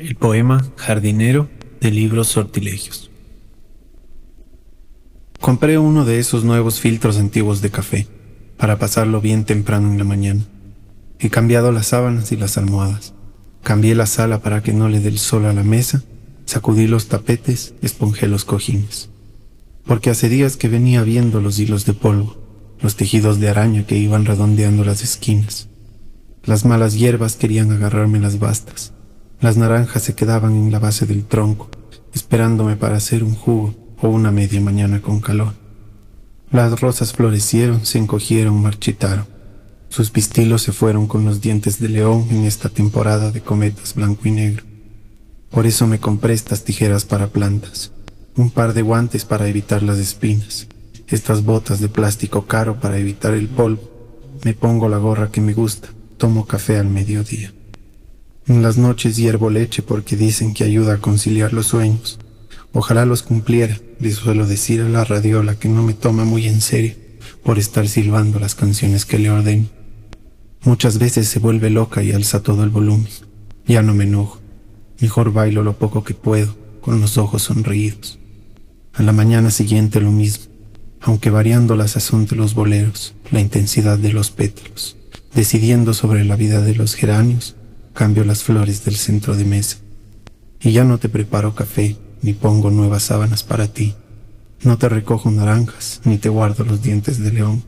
El poema Jardinero de libros sortilegios. Compré uno de esos nuevos filtros antiguos de café para pasarlo bien temprano en la mañana. He cambiado las sábanas y las almohadas. Cambié la sala para que no le dé el sol a la mesa. Sacudí los tapetes, esponjé los cojines. Porque hace días que venía viendo los hilos de polvo, los tejidos de araña que iban redondeando las esquinas. Las malas hierbas querían agarrarme las bastas. Las naranjas se quedaban en la base del tronco, esperándome para hacer un jugo o una media mañana con calor. Las rosas florecieron, se encogieron, marchitaron. Sus pistilos se fueron con los dientes de león en esta temporada de cometas blanco y negro. Por eso me compré estas tijeras para plantas, un par de guantes para evitar las espinas, estas botas de plástico caro para evitar el polvo. Me pongo la gorra que me gusta, tomo café al mediodía. En las noches hiervo leche porque dicen que ayuda a conciliar los sueños. Ojalá los cumpliera, le suelo decir a la radiola que no me toma muy en serio por estar silbando las canciones que le ordeno. Muchas veces se vuelve loca y alza todo el volumen. Ya no me enojo. Mejor bailo lo poco que puedo, con los ojos sonreídos. A la mañana siguiente lo mismo, aunque variando la sazón de los boleros, la intensidad de los pétalos decidiendo sobre la vida de los geranios, cambio las flores del centro de mesa. Y ya no te preparo café, ni pongo nuevas sábanas para ti. No te recojo naranjas, ni te guardo los dientes de león.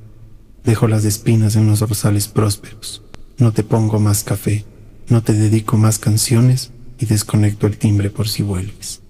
Dejo las espinas en los rosales prósperos. No te pongo más café, no te dedico más canciones y desconecto el timbre por si vuelves.